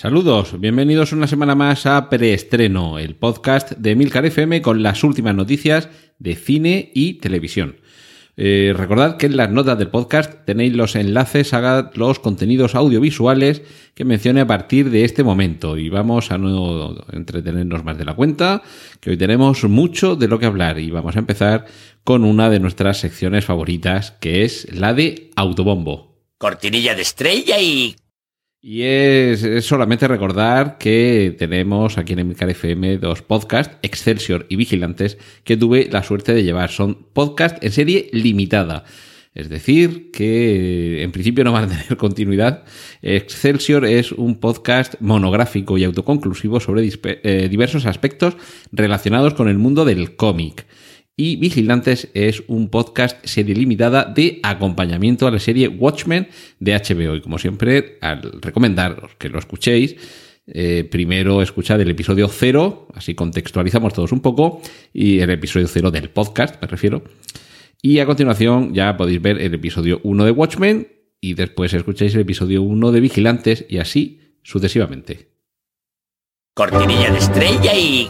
Saludos, bienvenidos una semana más a Preestreno, el podcast de Milcar FM con las últimas noticias de cine y televisión. Eh, recordad que en las notas del podcast tenéis los enlaces a los contenidos audiovisuales que mencione a partir de este momento y vamos a no entretenernos más de la cuenta, que hoy tenemos mucho de lo que hablar y vamos a empezar con una de nuestras secciones favoritas que es la de Autobombo. Cortinilla de estrella y Y es, solamente recordar que tenemos aquí en Emilcar FM dos podcasts, Excelsior y Vigilantes, que tuve la suerte de llevar. Son podcasts en serie limitada. Es decir, que en principio no van a tener continuidad. Excelsior es un podcast monográfico y autoconclusivo sobre eh, diversos aspectos relacionados con el mundo del cómic. Y Vigilantes es un podcast serie limitada de acompañamiento a la serie Watchmen de HBO. Y como siempre, al recomendaros que lo escuchéis, eh, primero escuchad el episodio cero, así contextualizamos todos un poco, y el episodio cero del podcast, me refiero. Y a continuación ya podéis ver el episodio 1 de Watchmen y después escucháis el episodio 1 de Vigilantes y así sucesivamente. cortinilla de estrella y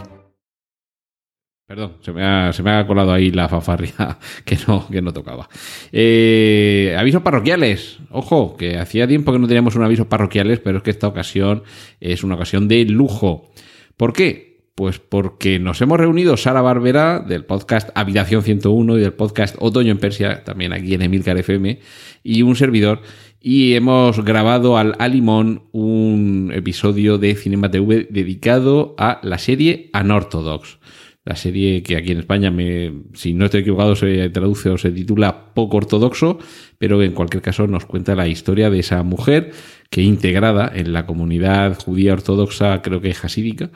Perdón, se me, ha, colado ahí la fanfarria que no, que no tocaba. Eh, avisos parroquiales. Ojo, que hacía tiempo que no teníamos un aviso parroquiales, pero es que esta ocasión es una ocasión de lujo. ¿Por qué? Pues porque nos hemos reunido Sara Barbera del podcast Habitación 101 y del podcast Otoño en Persia, también aquí en Emilcar FM, y un servidor. Y hemos grabado al Alimón un episodio de Cinema TV dedicado a la serie Unorthodox. La serie que aquí en España, me, si no estoy equivocado, se traduce o se titula Poco Ortodoxo, pero en cualquier caso nos cuenta la historia de esa mujer que integrada en la comunidad judía ortodoxa, creo que es hasídica,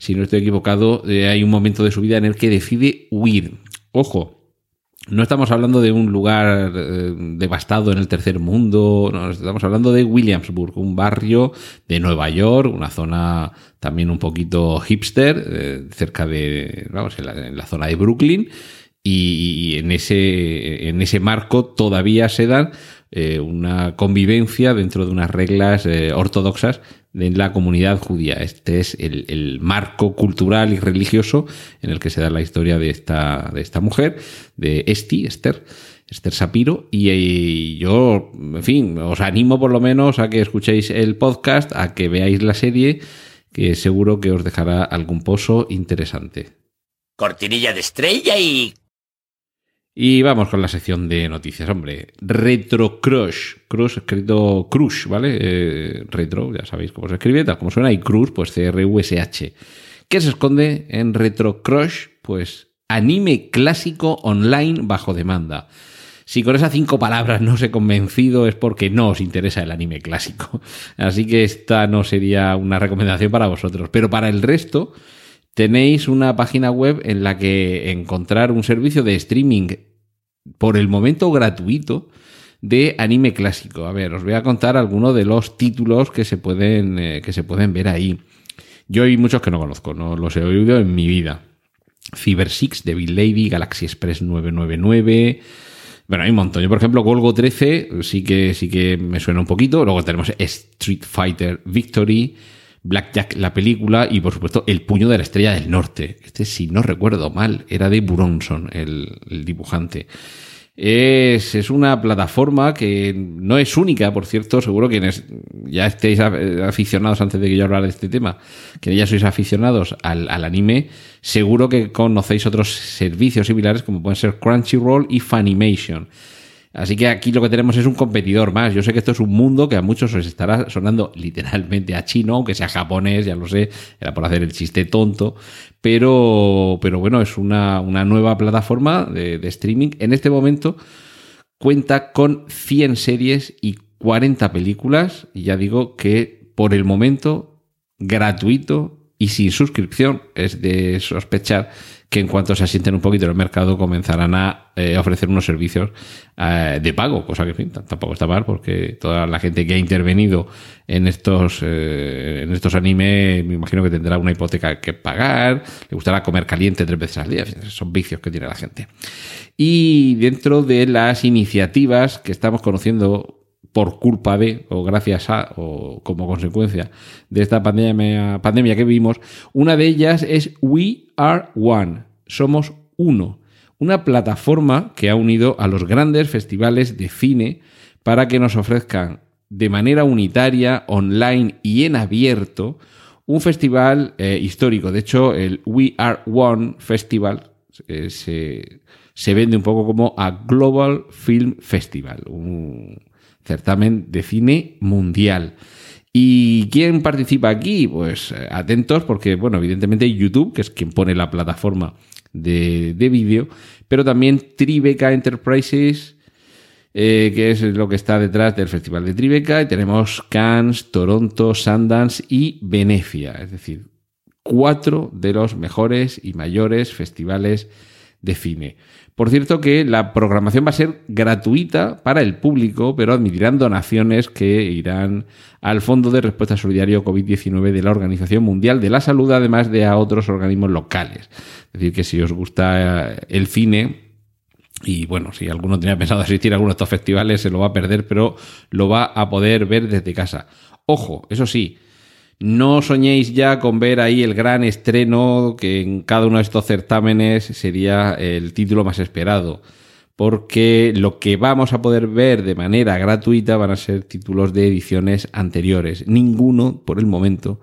si no estoy equivocado, eh, hay un momento de su vida en el que decide huir. Ojo, no estamos hablando de un lugar eh, devastado en el tercer mundo, no, estamos hablando de Williamsburg, un barrio de Nueva York, una zona también un poquito hipster, eh, cerca de, vamos, en la, zona de Brooklyn, y, en, ese, en ese marco todavía se dan eh, una convivencia dentro de unas reglas ortodoxas de la comunidad judía. Este es el, el, marco cultural y religioso en el que se da la historia de esta, de esta mujer, de Esti, Esther. Esther Sapiro, y, y, yo, en fin, os animo por lo menos a que escuchéis el podcast, a que veáis la serie, que seguro que os dejará algún pozo interesante. cortinilla de estrella y Y vamos con la sección de noticias, hombre. Retro Crush. Crush escrito Crush, ¿vale? Eh, retro, ya sabéis cómo se escribe, tal como suena. Y Crush, pues C-R-U-S-H. ¿Qué se esconde en Retro Crush? Pues anime clásico online bajo demanda. Si con esas cinco palabras no os he convencido es porque no os interesa el anime clásico. Así que esta no sería una recomendación para vosotros. Pero para el resto, tenéis una página web en la que encontrar un servicio de streaming por el momento gratuito de anime clásico. A ver, os voy a contar algunos de los títulos que se pueden, eh, que se pueden ver ahí. Yo hay muchos que no conozco, no los he oído en mi vida. Fiber Six, Devil Lady, Galaxy Express 999. Bueno, hay un montón. Yo, por ejemplo, Golgo 13 sí que, sí que me suena un poquito. Luego tenemos Street Fighter Victory, Blackjack la película y, por supuesto, El puño de la estrella del norte. Este, si no recuerdo mal, era de Buronson, el, dibujante. Es, es, una plataforma que no es única, por cierto, seguro que ya estéis aficionados antes de que yo hablara de este tema, que ya sois aficionados al, al, anime, seguro que conocéis otros servicios similares como pueden ser Crunchyroll y Funimation. Así que aquí lo que tenemos es un competidor más. Yo sé que esto es un mundo que a muchos os estará sonando literalmente a chino, aunque sea japonés, ya lo sé, era por hacer el chiste tonto, pero, pero bueno, es una, una nueva plataforma de, streaming. En este momento cuenta con 100 series y 40 películas, y ya digo que por el momento gratuito y sin suscripción, es de sospechar que en cuanto se asienten un poquito en el mercado comenzarán a eh, ofrecer unos servicios eh, de pago, cosa que tampoco está mal porque toda la gente que ha intervenido en estos eh, en estos animes me imagino que tendrá una hipoteca que pagar, le gustará comer caliente tres veces al día, son vicios que tiene la gente. Y dentro de las iniciativas que estamos conociendo por culpa de, o gracias a, o como consecuencia de esta pandemia, pandemia que vivimos, una de ellas es We Are One, somos uno, una plataforma que ha unido a los grandes festivales de cine para que nos ofrezcan de manera unitaria, online y en abierto, un festival eh, histórico. De hecho, el We Are One Festival eh, se, se, vende un poco como a Global Film Festival, certamen de cine mundial. ¿Y quién participa aquí? Pues eh, atentos porque, bueno, evidentemente YouTube, que es quien pone la plataforma de, vídeo, pero también Tribeca Enterprises, eh, que es lo que está detrás del Festival de Tribeca, y tenemos Cannes, Toronto, Sundance y Venecia, es decir, cuatro de los mejores y mayores festivales de cine. Por cierto que la programación va a ser gratuita para el público, pero admitirán donaciones que irán al Fondo de Respuesta Solidario COVID-19 de la Organización Mundial de la Salud, además de a otros organismos locales. Es decir, que si os gusta el cine, y bueno, si alguno tenía pensado asistir a alguno de estos festivales, se lo va a perder, pero lo va a poder ver desde casa. Ojo, eso sí, no soñéis ya con ver ahí el gran estreno que en cada uno de estos certámenes sería el título más esperado, porque lo que vamos a poder ver de manera gratuita van a ser títulos de ediciones anteriores. Ninguno, por el momento,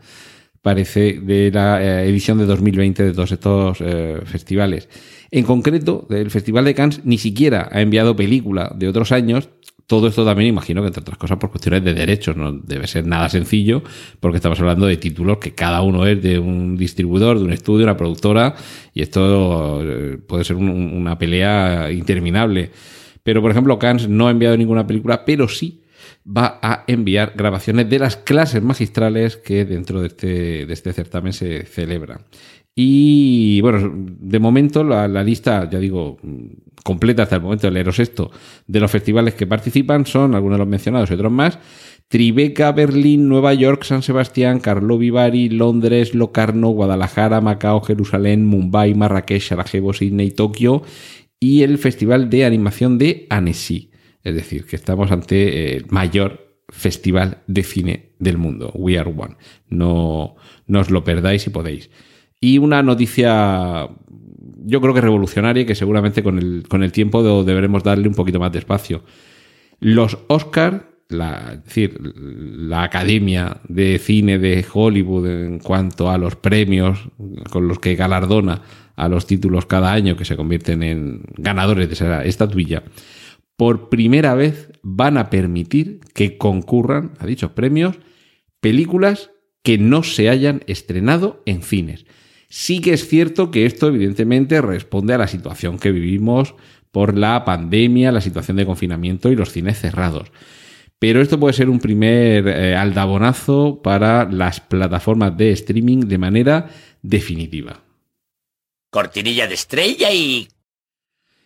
parece de la eh, edición de 2020 de todos estos eh, festivales. En concreto, el Festival de Cannes ni siquiera ha enviado película de otros años, todo esto también imagino que entre otras cosas por cuestiones de derechos, no debe ser nada sencillo, porque estamos hablando de títulos que cada uno es de un distribuidor, de un estudio, una productora, y esto eh, puede ser una pelea interminable. Pero, por ejemplo, Cannes no ha enviado ninguna película, pero sí va a enviar grabaciones de las clases magistrales que dentro de este, de este certamen se celebran. Y bueno, de momento la, lista, ya digo, completa hasta el momento leeros esto, de los festivales que participan son, algunos de los mencionados y otros más, Tribeca, Berlín, Nueva York, San Sebastián, Carlo Vivari, Londres, Locarno, Guadalajara, Macao, Jerusalén, Mumbai, Marrakech, Sarajevo, Sydney, Tokio y el Festival de Animación de Annecy. Es decir, que estamos ante el mayor festival de cine del mundo, We Are One. No, no os lo perdáis si podéis. Y una noticia, yo creo que revolucionaria, que seguramente con el, con el tiempo deberemos darle un poquito más de espacio. Los Oscar, la, es decir, la Academia de Cine de Hollywood en cuanto a los premios con los que galardona a los títulos cada año que se convierten en ganadores de esa estatuilla, por primera vez van a permitir que concurran a dichos premios películas que no se hayan estrenado en cines. Sí que es cierto que esto evidentemente responde a la situación que vivimos por la pandemia, la situación de confinamiento y los cines cerrados. Pero esto puede ser un primer eh, aldabonazo para las plataformas de streaming de manera definitiva. Cortinilla de estrella y...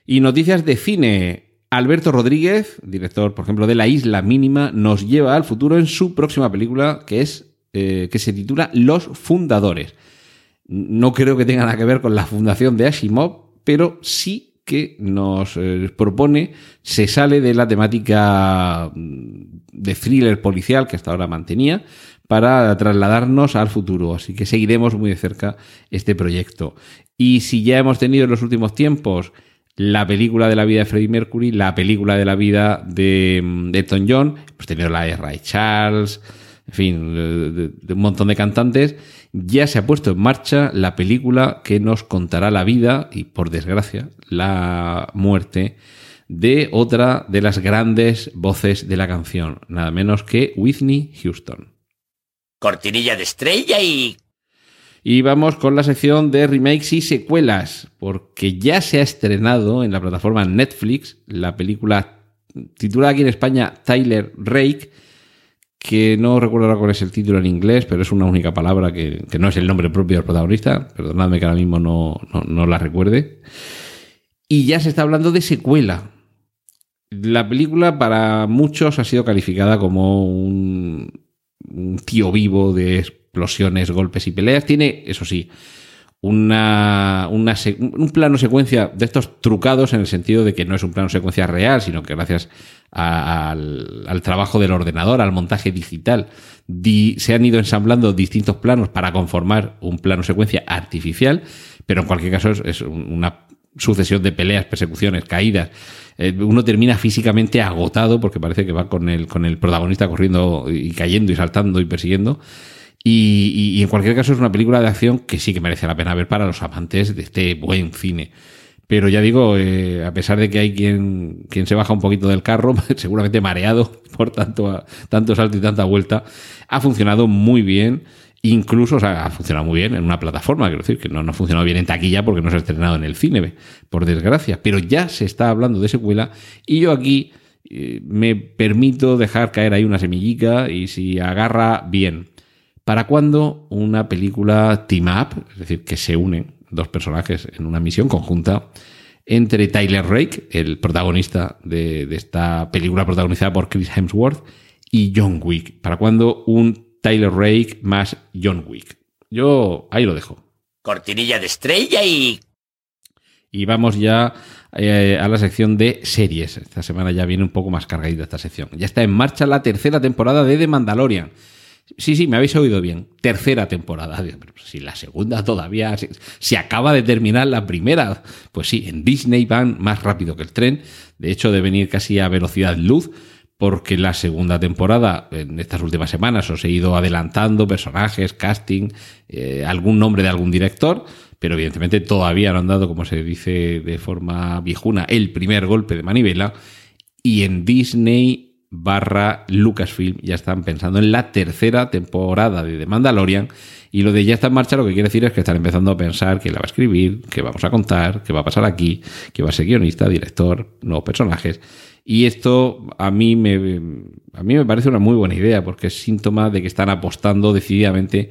Y noticias de cine. Alberto Rodríguez, director, por ejemplo, de La Isla Mínima, nos lleva al futuro en su próxima película que es eh, que se titula Los Fundadores. No creo que tenga nada que ver con la fundación de Asimov, pero sí que nos eh, propone, se sale de la temática mm, de thriller policial que hasta ahora mantenía, para trasladarnos al futuro. Así que seguiremos muy de cerca este proyecto. Y si ya hemos tenido en los últimos tiempos la película de la vida de Freddie Mercury, la película de la vida de, de Elton John, hemos tenido la de Ray Charles, en fin, de un montón de cantantes. Ya se ha puesto en marcha la película que nos contará la vida y, por desgracia, la muerte de otra de las grandes voces de la canción, nada menos que Whitney Houston. Cortinilla de estrella y... Y vamos con la sección de remakes y secuelas, porque ya se ha estrenado en la plataforma Netflix la película titulada aquí en España Tyler Rake, que no recuerdo ahora cuál es el título en inglés, pero es una única palabra que, que no es el nombre propio del protagonista, perdonadme que ahora mismo no, no, no la recuerde. Y ya se está hablando de secuela. La película para muchos ha sido calificada como un, un tío vivo de explosiones, golpes y peleas. Tiene, eso sí, una, una un plano secuencia de estos trucados en el sentido de que no es un plano secuencia real, sino que gracias a, al, trabajo del ordenador, al montaje digital, di, se han ido ensamblando distintos planos para conformar un plano secuencia artificial, pero en cualquier caso es, es una sucesión de peleas, persecuciones, caídas. Eh, uno termina físicamente agotado porque parece que va con el, con el protagonista corriendo y cayendo y saltando y persiguiendo. Y, y, y, en cualquier caso es una película de acción que sí que merece la pena ver para los amantes de este buen cine. Pero ya digo, eh, a pesar de que hay quien, quien se baja un poquito del carro, seguramente mareado por tanto, tanto salto y tanta vuelta, ha funcionado muy bien. Incluso, o sea, ha funcionado muy bien en una plataforma, quiero decir, que no, no ha funcionado bien en taquilla porque no se ha estrenado en el cine, por desgracia. Pero ya se está hablando de secuela y yo aquí eh, me permito dejar caer ahí una semillica y si agarra bien. ¿Para cuándo una película team up, es decir, que se unen dos personajes en una misión conjunta entre Tyler Rake, el protagonista de, de esta película protagonizada por Chris Hemsworth, y John Wick? ¿Para cuándo un Tyler Rake más John Wick. Yo ahí lo dejo. Cortinilla de estrella y... Y vamos ya eh, a la sección de series. Esta semana ya viene un poco más cargadita esta sección. Ya está en marcha la tercera temporada de The Mandalorian. Sí, sí, me habéis oído bien. Tercera temporada. Si la segunda todavía se, se, acaba de terminar la primera. Pues sí, en Disney van más rápido que el tren. De hecho, de venir casi a velocidad luz porque la segunda temporada, en estas últimas semanas, os he ido adelantando personajes, casting, eh, algún nombre de algún director, pero evidentemente todavía no han dado, como se dice de forma viejuna, el primer golpe de manivela. Y en Disney barra Lucasfilm ya están pensando en la tercera temporada de The Mandalorian. Y lo de ya está en marcha lo que quiere decir es que están empezando a pensar quién la va a escribir, qué vamos a contar, qué va a pasar aquí, qué va a ser guionista, director, nuevos personajes. Y esto a mí, me, a mí me parece una muy buena idea porque es síntoma de que están apostando decididamente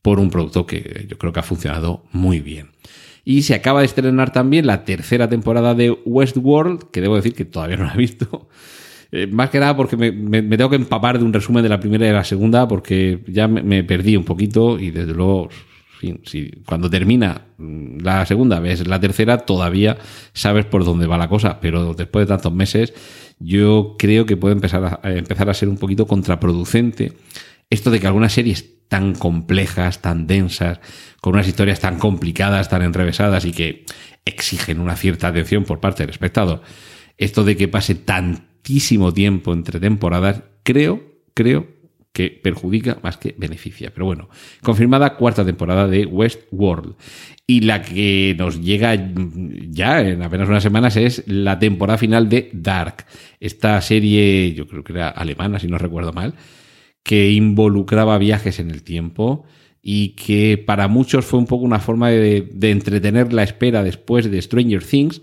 por un producto que yo creo que ha funcionado muy bien. Y se acaba de estrenar también la tercera temporada de Westworld, que debo decir que todavía no la he visto. Eh, más que nada porque me, tengo que empapar de un resumen de la primera y de la segunda porque ya me, perdí un poquito y desde luego cuando termina la segunda vez, la tercera, todavía sabes por dónde va la cosa, pero después de tantos meses, yo creo que puede empezar a, empezar a ser un poquito contraproducente esto de que algunas series tan complejas, tan densas, con unas historias tan complicadas, tan enrevesadas y que exigen una cierta atención por parte del espectador, esto de que pase tantísimo tiempo entre temporadas, creo, creo que perjudica más que beneficia. Pero bueno, confirmada cuarta temporada de Westworld. Y la que nos llega ya en apenas unas semanas es la temporada final de Dark. Esta serie, yo creo que era alemana, si no recuerdo mal, que involucraba viajes en el tiempo y que para muchos fue un poco una forma de, de entretener la espera después de Stranger Things.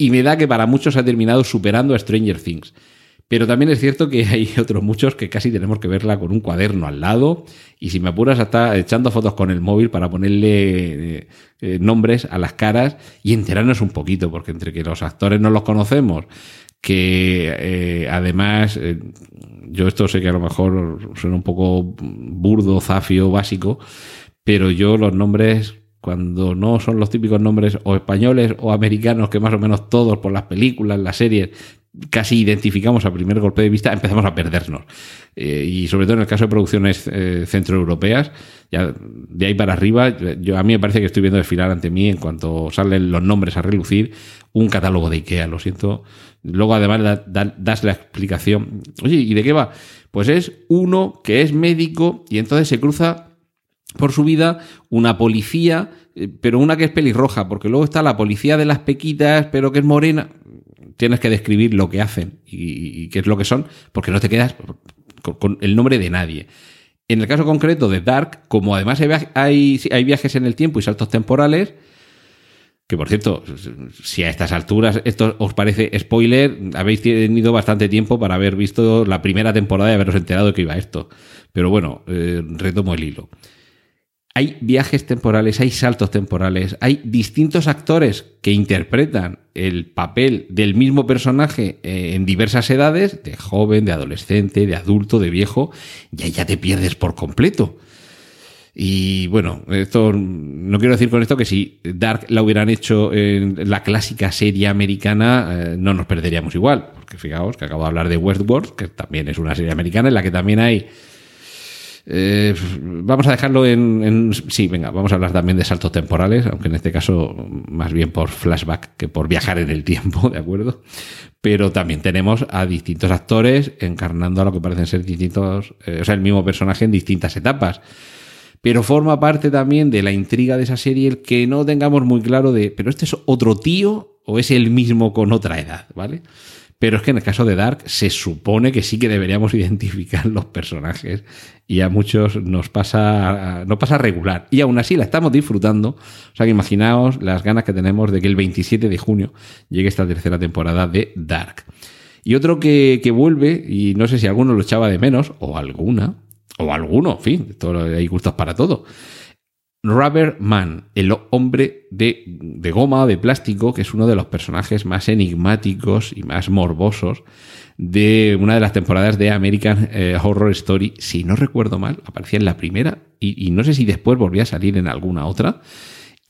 Y me da que para muchos ha terminado superando a Stranger Things. Pero también es cierto que hay otros muchos que casi tenemos que verla con un cuaderno al lado y si me apuras hasta echando fotos con el móvil para ponerle eh, eh, nombres a las caras y enterarnos un poquito, porque entre que los actores no los conocemos, que eh, además, yo esto sé que a lo mejor suena un poco burdo, zafio, básico, pero yo los nombres cuando no son los típicos nombres o españoles o americanos que más o menos todos por las películas, las series casi identificamos a primer golpe de vista, empezamos a perdernos. Eh, y sobre todo en el caso de producciones eh, centroeuropeas, ya de ahí para arriba, yo, a mí me parece que estoy viendo desfilar ante mí en cuanto salen los nombres a relucir un catálogo de IKEA, lo siento. Luego además da- da- das la explicación. Oye, ¿y de qué va? Pues es uno que es médico y entonces se cruza por su vida una policía, eh, pero una que es pelirroja, porque luego está la policía de las pequitas, pero que es morena. Tienes que describir lo que hacen y, qué es lo que son, porque no te quedas con, el nombre de nadie. En el caso concreto de Dark, como además hay, hay, hay viajes en el tiempo y saltos temporales, que por cierto, si a estas alturas esto os parece spoiler, habéis tenido bastante tiempo para haber visto la primera temporada y haberos enterado de que iba esto. Pero bueno, eh, retomo el hilo. Hay viajes temporales, hay saltos temporales, hay distintos actores que interpretan el papel del mismo personaje eh, en diversas edades, de joven, de adolescente, de adulto, de viejo, y ahí ya te pierdes por completo. Y bueno, esto no quiero decir con esto que si Dark la hubieran hecho en la clásica serie americana, eh, no nos perderíamos igual. Porque fijaos que acabo de hablar de Westworld, que también es una serie americana en la que también hay. Eh, vamos a dejarlo en, Sí, venga, vamos a hablar también de saltos temporales, aunque en este caso más bien por flashback que por viajar en el tiempo, ¿de acuerdo? Pero también tenemos a distintos actores encarnando a lo que parecen ser distintos, eh, o sea, el mismo personaje en distintas etapas pero forma parte también de la intriga de esa serie el que no tengamos muy claro de, pero este es otro tío o es el mismo con otra edad, ¿vale? Pero es que en el caso de Dark se supone que sí que deberíamos identificar los personajes y a muchos nos pasa, no pasa regular. Y aún así la estamos disfrutando. O sea que imaginaos las ganas que tenemos de que el 27 de junio llegue esta tercera temporada de Dark. Y otro que, que vuelve, y no sé si alguno lo echaba de menos, o alguna, o alguno, en fin, hay gustos para todo. Rubber Man, el hombre de, de goma, de plástico, que es uno de los personajes más enigmáticos y más morbosos de una de las temporadas de American eh, Horror Story. Si no recuerdo mal, aparecía en la primera y, y no sé si después volvía a salir en alguna otra.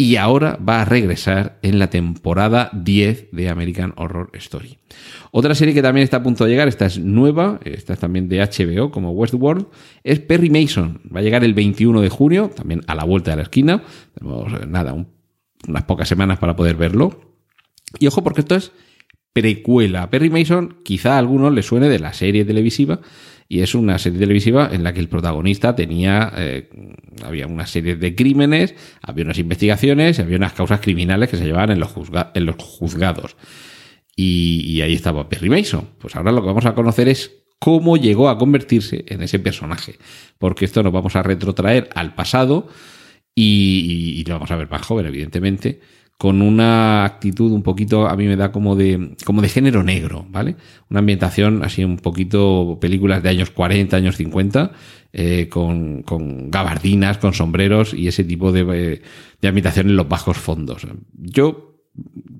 Y ahora va a regresar en la temporada 10 de American Horror Story. Otra serie que también está a punto de llegar, esta es nueva, esta es también de HBO como Westworld, es Perry Mason. Va a llegar el 21 de junio, también a la vuelta de la esquina. Tenemos nada, un- unas pocas semanas para poder verlo. Y ojo porque esto es precuela. Perry Mason quizá a algunos le suene de la serie televisiva y es una serie televisiva en la que el protagonista tenía, eh, había una serie de crímenes, había unas investigaciones había unas causas criminales que se llevaban en los, juzga- en los juzgados. Y, y ahí estaba Perry Mason. Pues ahora lo que vamos a conocer es cómo llegó a convertirse en ese personaje. Porque esto nos vamos a retrotraer al pasado y- y lo vamos a ver más joven, evidentemente, con una actitud un poquito, a mí me da como de, como de género negro, ¿vale? Una ambientación así un poquito, películas de años 40, años 50, eh, con, con gabardinas, con sombreros y ese tipo de, eh, de ambientación en los bajos fondos. Yo,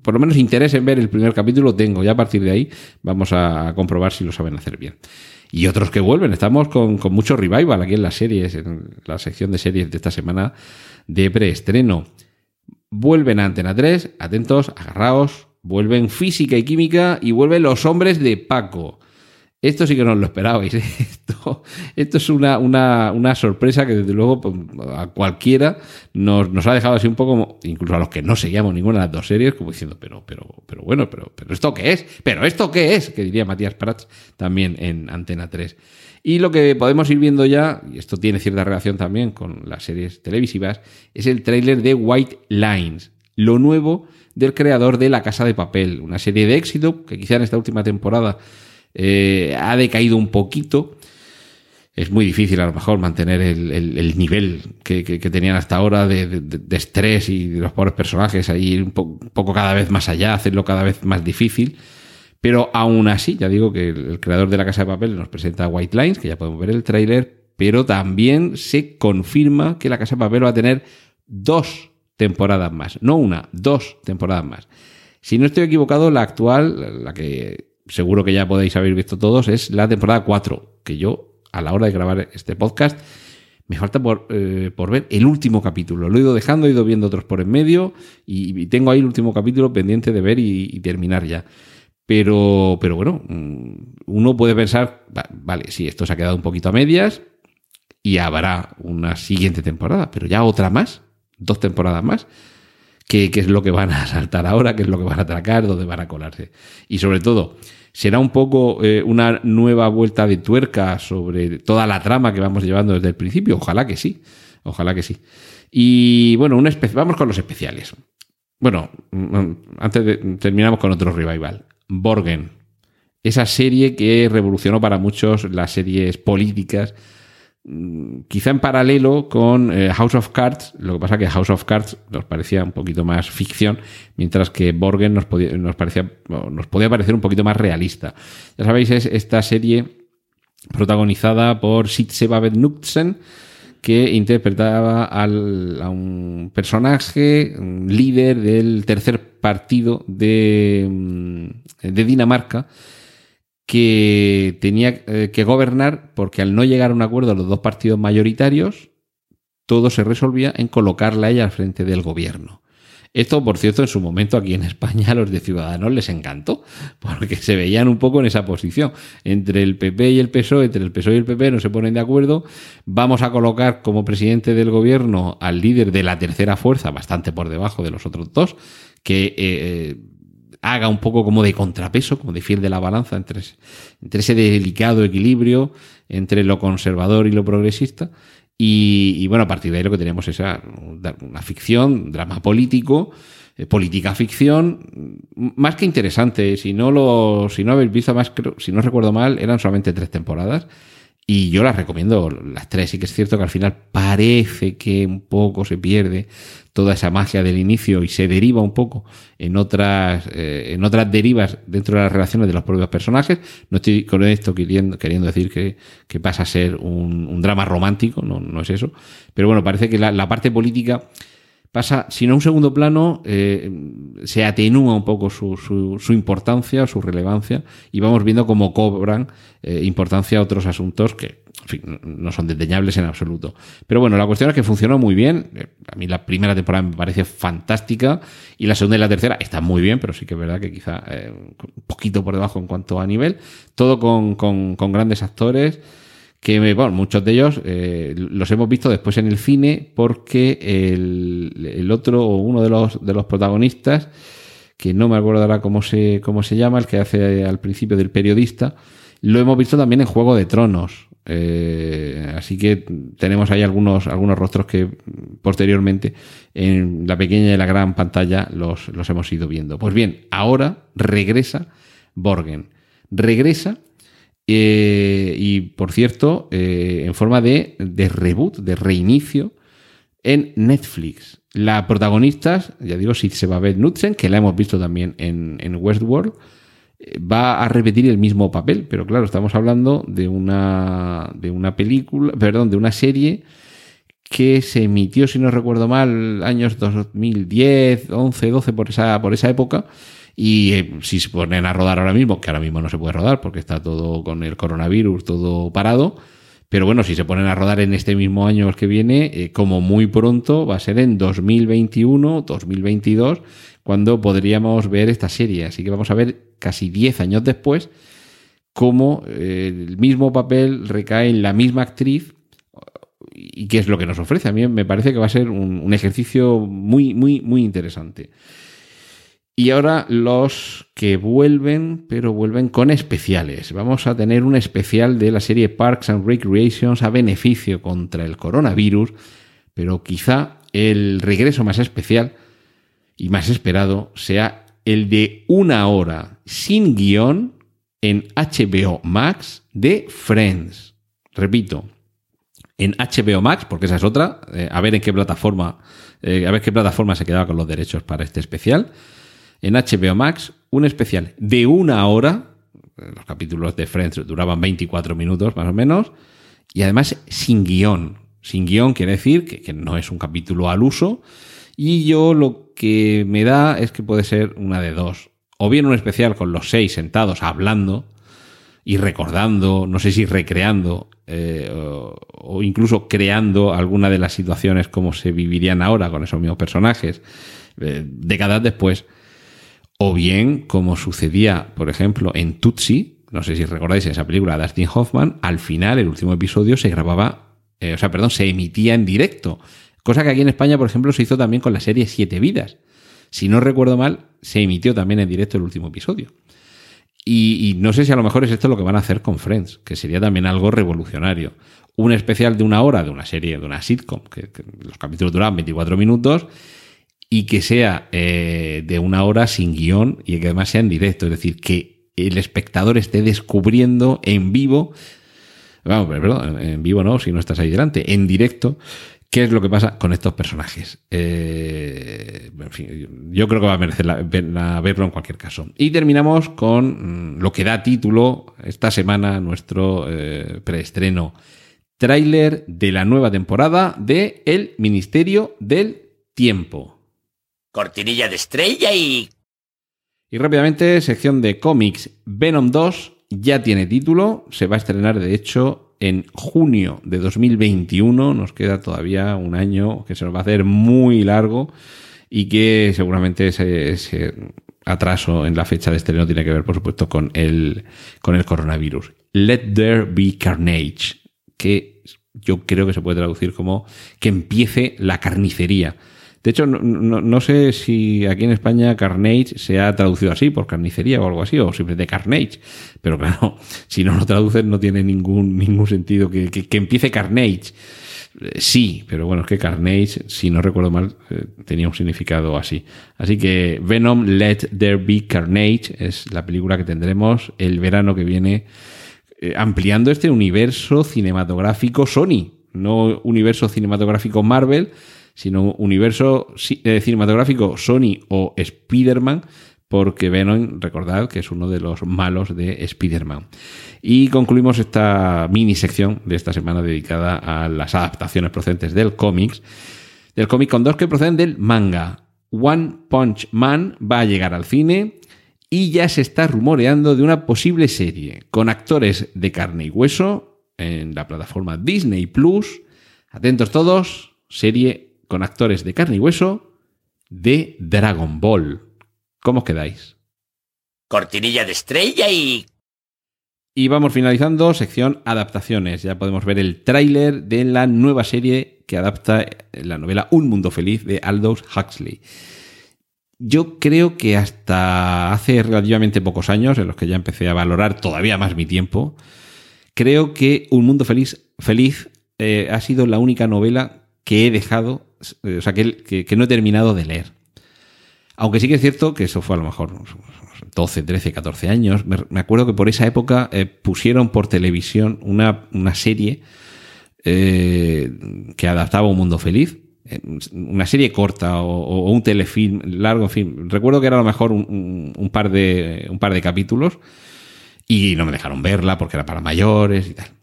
por lo menos interés en ver el primer capítulo tengo, ya a partir de ahí vamos a comprobar si lo saben hacer bien. Y otros que vuelven, estamos con, con mucho revival aquí en las series, en la sección de series de esta semana de preestreno. Vuelven a Antena 3, atentos, agarraos, vuelven física y química y vuelven los hombres de Paco. Esto sí que no lo esperabais. ¿eh? Esto, esto es una, una, una sorpresa que desde luego pues, a cualquiera nos, nos ha dejado así un poco, incluso a los que no seguíamos ninguna de las dos series, como diciendo, pero, pero, pero bueno, pero, pero ¿esto qué es? ¿Pero esto qué es? Que diría Matías Prats también en Antena 3. Y lo que podemos ir viendo ya, y esto tiene cierta relación también con las series televisivas, es el tráiler de White Lines, lo nuevo del creador de La Casa de Papel, una serie de éxito que quizá en esta última temporada eh, ha decaído un poquito. Es muy difícil a lo mejor mantener el, el- el nivel que, tenían hasta ahora de, estrés y de los pobres personajes, ahí un, un poco cada vez más allá, hacerlo cada vez más difícil. Pero aún así, ya digo que el, creador de la Casa de Papel nos presenta White Lines, que ya podemos ver el tráiler, pero también se confirma que la Casa de Papel va a tener dos temporadas más, no una, dos temporadas más. Si no estoy equivocado, la actual, la que seguro que ya podéis haber visto todos, es la temporada 4, que yo, a la hora de grabar este podcast, me falta por, eh, por ver el último capítulo. Lo he ido dejando, he ido viendo otros por en medio y, tengo ahí el último capítulo pendiente de ver y terminar ya. Pero, pero bueno, mm, uno puede pensar, va- vale, sí, esto se ha quedado un poquito a medias y habrá una siguiente temporada, pero ya otra más, dos temporadas más. ¿Qué, es lo que van a saltar ahora? ¿Qué es lo que van a atracar? ¿Dónde van a colarse? Y sobre todo, ¿será un poco eh, una nueva vuelta de tuerca sobre toda la trama que vamos llevando desde el principio? Ojalá que sí. Ojalá que sí. Y bueno, un espe- vamos con los especiales. Bueno, mm, antes de, terminamos con otro revival. Borgen. Esa serie que revolucionó para muchos las series políticas mm, quizá en paralelo con eh, House of Cards, lo que pasa que House of Cards nos parecía un poquito más ficción, mientras que Borgen nos podía, parecía, nos podía parecer un poquito más realista. Ya sabéis, es esta serie protagonizada por Sitze Knudsen, que interpretaba al- a un personaje, un líder del tercer partido de, mm, de Dinamarca, que tenía eh, que gobernar porque al no llegar a un acuerdo los dos partidos mayoritarios, todo se resolvía en colocarla a ella al frente del gobierno. Esto, por cierto, en su momento aquí en España a los de Ciudadanos les encantó, porque se veían un poco en esa posición. Entre el PP y el PSOE, entre el PSOE y el PP no se ponen de acuerdo. Vamos a colocar como presidente del gobierno al líder de la tercera fuerza, bastante por debajo de los otros dos, que eh, haga un poco como de contrapeso, como de fiel de la balanza entre ese delicado equilibrio entre lo conservador y lo progresista. Y, bueno, a partir de ahí lo que tenemos es una ficción, drama político, eh, política ficción, más que interesante. Si no lo, si no habéis visto más, creo- si no recuerdo mal, eran solamente tres temporadas. Y yo las recomiendo las tres. Sí que es cierto que al final parece que un poco se pierde toda esa magia del inicio y se deriva un poco en otras, eh, en otras derivas dentro de las relaciones de los propios personajes. No estoy con esto queriendo, queriendo decir que, que pasa a ser un, drama romántico, no, no es eso. Pero bueno, parece que la parte política pasa, si no un segundo plano, eh, se atenúa un poco su, su, su importancia, su relevancia, y vamos viendo cómo cobran eh, importancia otros asuntos que en fin, no- no son desdeñables en absoluto. Pero bueno, la cuestión es que funcionó muy bien. Eh, A mí la primera temporada me parece fantástica, y la segunda y la tercera están muy bien, pero sí que es verdad que quizá eh, un poquito por debajo en cuanto a nivel. Todo con, con, con grandes actores que bueno, muchos de ellos eh, los hemos visto después en el cine porque el, otro o uno de los, de los protagonistas, que no me acuerdo ahora cómo se, cómo se llama, el que hace al principio del periodista, lo hemos visto también en Juego de Tronos. Eh, así que tenemos ahí algunos, algunos rostros que posteriormente en la pequeña y la gran pantalla los, los hemos ido viendo. Pues bien, ahora regresa Borgen. Regresa eh, y por cierto, eh, en forma de, de reboot, de reinicio en Netflix. La protagonista, ya digo, Sitze Knudsen, que la hemos visto también en, en Westworld, eh, va a repetir el mismo papel, pero claro, estamos hablando de una, de una película, perdón, de una serie que se emitió, si no recuerdo mal, años 2010, 11, 12, por esa, por esa época. Y eh, si se ponen a rodar ahora mismo, que ahora mismo no se puede rodar porque está todo con el coronavirus, todo parado. Pero bueno, si se ponen a rodar en este mismo año que viene, eh, como muy pronto, va a ser en 2021, 2022, cuando podríamos ver esta serie. Así que vamos a ver casi 10 años después cómo eh, el mismo papel recae en la misma actriz y qué es lo que nos ofrece. A mí me parece que va a ser un, un ejercicio muy, muy, muy interesante. Y ahora los que vuelven, pero vuelven con especiales. Vamos a tener un especial de la serie Parks and Recreations a beneficio contra el coronavirus, pero quizá el regreso más especial y más esperado sea el de una hora sin guion en HBO Max de Friends. Repito, en HBO Max, porque esa es otra, eh, a ver en qué plataforma, eh, a ver qué plataforma se quedaba con los derechos para este especial. En HBO Max, un especial de una hora, eh, los capítulos de Friends duraban 24 minutos más o menos, y además sin guion. Sin guion quiere decir que, no es un capítulo al uso, y yo lo que me da es que puede ser una de dos. O bien un especial con los seis sentados hablando y recordando, no sé si recreando eh, o, o, incluso creando alguna de las situaciones como se vivirían ahora con esos mismos personajes, eh, décadas después. O bien como sucedía, por ejemplo, en Tutsi, no sé si recordáis esa película de Dustin Hoffman, al final el último episodio se grababa, eh, o sea, perdón, se emitía en directo, cosa que aquí en España, por ejemplo, se hizo también con la serie Siete Vidas. Si no recuerdo mal, se emitió también en directo el último episodio. Y, no sé si a lo mejor es esto lo que van a hacer con Friends, que sería también algo revolucionario. Un especial de una hora de una serie, de una sitcom, que, que los capítulos duran 24 minutos, y que sea eh, de una hora sin guion y que además sea en directo. Es decir, que el espectador esté descubriendo en vivo, vamos, perdón, en vivo no, si no estás ahí delante, en directo, ¿Qué es lo que pasa con estos personajes? Eh, en fin, yo creo que va a merecer la verlo en cualquier caso. Y terminamos con mm, lo que da título esta semana nuestro eh, preestreno. Tráiler de la nueva temporada de El Ministerio del Tiempo. Cortinilla de estrella y... Y rápidamente, sección de cómics. Venom 2 ya tiene título. Se va a estrenar, de hecho, en junio de 2021. Nos queda todavía un año que se nos va a hacer muy largo y que seguramente ese, atraso en la fecha de estreno tiene que ver, por supuesto, con el, con el coronavirus. Let there be carnage, que yo creo que se puede traducir como que empiece la carnicería. De hecho, no, no, no, sé si aquí en España Carnage se ha traducido así, por carnicería o algo así, o simplemente Carnage. Pero claro, si no lo traducen no tiene ningún, ningún sentido que, que, que empiece Carnage. Eh, sí, pero bueno, es que Carnage, si no recuerdo mal, eh, tenía un significado así. Así que Venom Let There Be Carnage es la película que tendremos el verano que viene, eh, ampliando este universo cinematográfico Sony, no universo cinematográfico Marvel, sino universo cinematográfico Sony o Spider-Man, porque Venom, recordad que es uno de los malos de Spider-Man. Y concluimos esta mini sección de esta semana dedicada a las adaptaciones procedentes del cómics. Del cómic con dos que proceden del manga. One Punch Man va a llegar al cine y ya se está rumoreando de una posible serie con actores de carne y hueso en la plataforma Disney Plus. Atentos todos, serie con actores de carne y hueso de Dragon Ball. ¿Cómo os quedáis? Cortinilla de estrella y... Y vamos finalizando, sección adaptaciones. Ya podemos ver el tráiler de la nueva serie que adapta la novela Un Mundo Feliz de Aldous Huxley. Yo creo que hasta hace relativamente pocos años, en los que ya empecé a valorar todavía más mi tiempo, creo que Un Mundo Feliz, feliz eh, ha sido la única novela que he dejado eh, o sea, que, que, no he terminado de leer. Aunque sí que es cierto que eso fue a lo mejor 12, 13, 14 años. Me, acuerdo que por esa época eh, pusieron por televisión una, una serie eh, que adaptaba Un Mundo Feliz. Una serie corta o, un telefilm largo, en fin. Recuerdo que era a lo mejor un, un, par de, un par de capítulos y no me dejaron verla porque era para mayores y tal.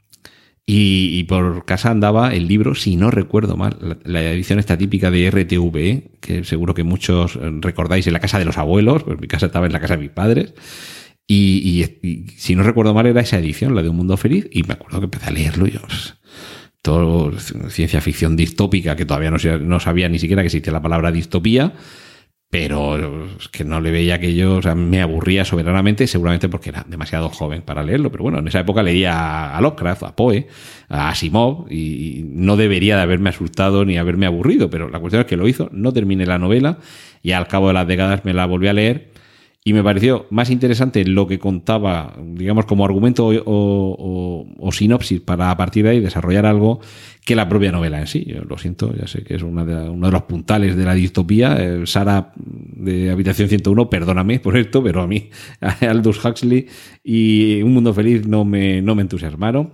Y, y, por casa andaba el libro, si no recuerdo mal, la, la, edición esta típica de RTV, que seguro que muchos recordáis en la casa de los abuelos, pues mi casa estaba en la casa de mis padres. Y, y, y si no recuerdo mal era esa edición, la de Un Mundo Feliz, y me acuerdo que empecé a leerlo y yo, pues, todo ciencia ficción distópica, que todavía no, no sabía ni siquiera que existía la palabra distopía, pero es que no le veía aquello, o sea, me aburría soberanamente, seguramente porque era demasiado joven para leerlo, pero bueno, en esa época leía a Lovecraft, a Poe, a Asimov, y no debería de haberme asustado ni haberme aburrido, pero la cuestión es que lo hizo, no terminé la novela, y al cabo de las décadas me la volví a leer, y me pareció más interesante lo que contaba, digamos, como argumento o, sinopsis para a partir de ahí desarrollar algo que la propia novela en sí. Yo lo siento, ya sé que es uno de los puntales de la distopía. Eh, Sara de Habitación 101, perdóname por esto, pero a mí, Aldous Huxley y Un Mundo Feliz no me, no me entusiasmaron.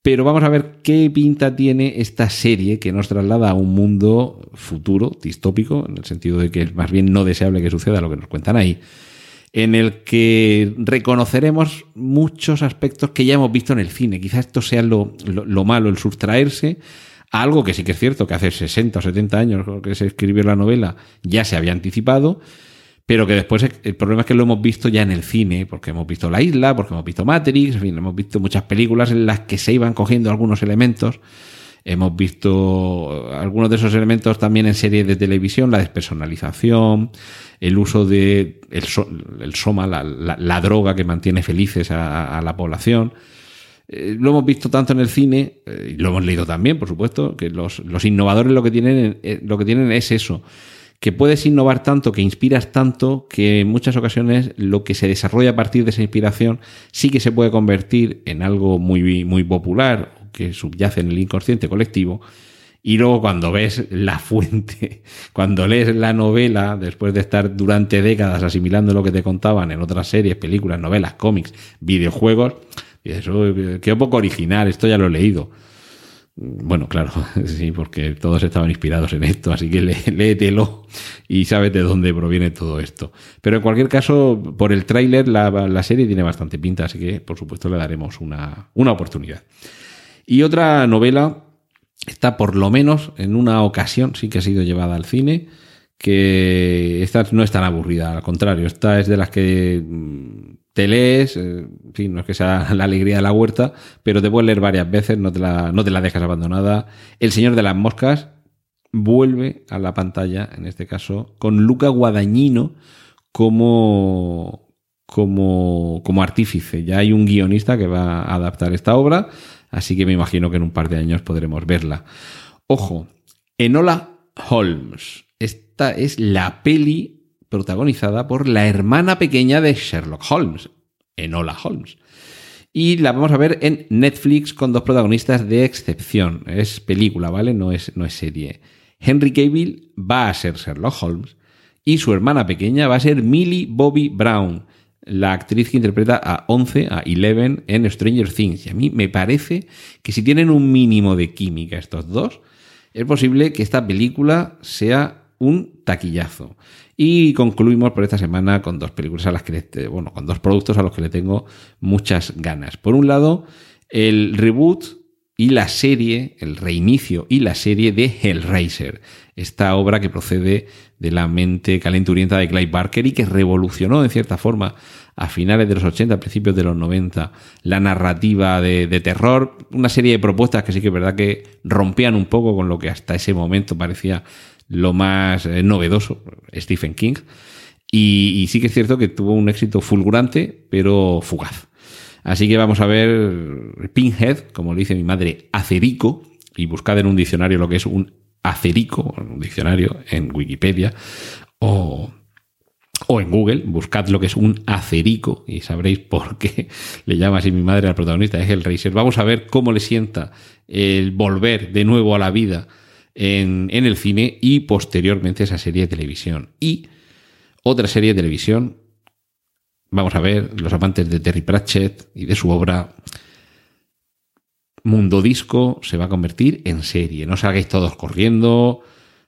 Pero vamos a ver qué pinta tiene esta serie que nos traslada a un mundo futuro, distópico, en el sentido de que es más bien no deseable que suceda lo que nos cuentan ahí en el que reconoceremos muchos aspectos que ya hemos visto en el cine. Quizás esto sea lo, lo, lo, malo, el sustraerse a algo que sí que es cierto que hace 60 o 70 años que se escribió la novela ya se había anticipado, pero que después el problema es que lo hemos visto ya en el cine, porque hemos visto La Isla, porque hemos visto Matrix, en fin, hemos visto muchas películas en las que se iban cogiendo algunos elementos Hemos visto algunos de esos elementos también en series de televisión, la despersonalización, el uso de el, soma, la, droga que mantiene felices a, la población. Eh, lo hemos visto tanto en el cine, eh, y lo hemos leído también, por supuesto, que los, innovadores lo que, tienen, eh, lo que tienen es eso, que puedes innovar tanto, que inspiras tanto, que en muchas ocasiones lo que se desarrolla a partir de esa inspiración sí que se puede convertir en algo muy, muy popular, que subyace en el inconsciente colectivo, y luego cuando ves la fuente, cuando lees la novela, después de estar durante décadas asimilando lo que te contaban en otras series, películas, novelas, cómics, videojuegos, eso, qué poco original, esto ya lo he leído. Bueno, claro, sí, porque todos estaban inspirados en esto, así que léetelo y sabes de dónde proviene todo esto. Pero en cualquier caso, por el tráiler, la, serie tiene bastante pinta, así que por supuesto le daremos una, una oportunidad. Y otra novela está por lo menos en una ocasión, sí que ha sido llevada al cine, que esta no es tan aburrida, al contrario, esta es de las que mm, te lees, eh, no es que sea la alegría de la huerta, pero te puedes leer varias veces, no te la, no te la dejas abandonada. El Señor de las Moscas vuelve a la pantalla, en este caso, con Luca Guadañino como, como, como artífice. Ya hay un guionista que va a adaptar esta obra, así que me imagino que en un par de años podremos verla. Ojo, Enola Holmes. Esta es la peli protagonizada por la hermana pequeña de Sherlock Holmes, Enola Holmes. Y la vamos a ver en Netflix con dos protagonistas de excepción. Es película, ¿vale? No es, no es serie. Henry Cavill va a ser Sherlock Holmes y su hermana pequeña va a ser Millie Bobby Brown, la actriz que interpreta a 11, a Eleven en Stranger Things. Y a mí me parece que si tienen un mínimo de química estos dos, es posible que esta película sea un taquillazo. Y concluimos por esta semana con dos películas a las que, bueno, con dos productos a los que le tengo muchas ganas. Por un lado, el reboot y la serie, el reinicio y la serie de Hellraiser, esta obra que procede de la mente calenturienta de Clive Barker y que revolucionó en cierta forma a finales de los 80, principios de los 90, la narrativa de, terror, una serie de propuestas que sí que es verdad que rompían un poco con lo que hasta ese momento parecía lo más eh, novedoso, Stephen King. Y, sí que es cierto que tuvo un éxito fulgurante, pero fugaz. Así que vamos a ver Pinhead, como le dice mi madre, acerico, y buscad en un diccionario lo que es un acerico, en un diccionario en Wikipedia, o, o en Google, buscad lo que es un acerico y sabréis por qué le llama así mi madre al protagonista, es el Racer. Vamos a ver cómo le sienta el volver de nuevo a la vida en, el cine y posteriormente esa serie de televisión. Y otra serie de televisión, vamos a ver, los amantes de Terry Pratchett y de su obra Mundo Disco se va a convertir en serie. No salgáis todos corriendo,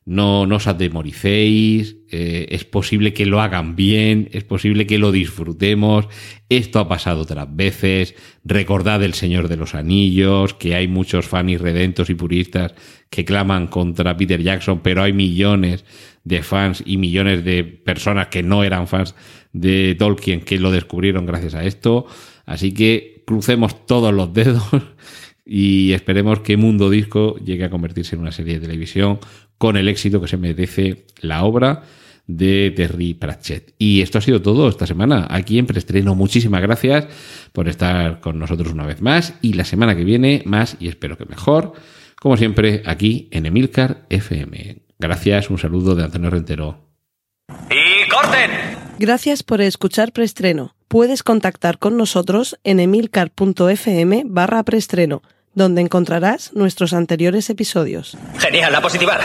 no, os atemoricéis, eh, es posible que lo hagan bien, es posible que lo disfrutemos, esto ha pasado otras veces, recordad el Señor de los Anillos, que hay muchos fans redentos y puristas que claman contra Peter Jackson, pero hay millones de fans y millones de personas que no eran fans de Tolkien que lo descubrieron gracias a esto, así que crucemos todos los dedos y esperemos que Mundo Disco llegue a convertirse en una serie de televisión con el éxito que se merece la obra de Terry Pratchett. Y esto ha sido todo esta semana aquí en Preestreno. Muchísimas gracias por estar con nosotros una vez más y la semana que viene más y espero que mejor, como siempre aquí en Emilcar FM. Gracias, un saludo de Antonio Rentero. ¡Y corten! Gracias por escuchar Preestreno. Puedes contactar con nosotros en emilcar.fm barra preestreno donde encontrarás nuestros anteriores episodios. Genial, la positivar.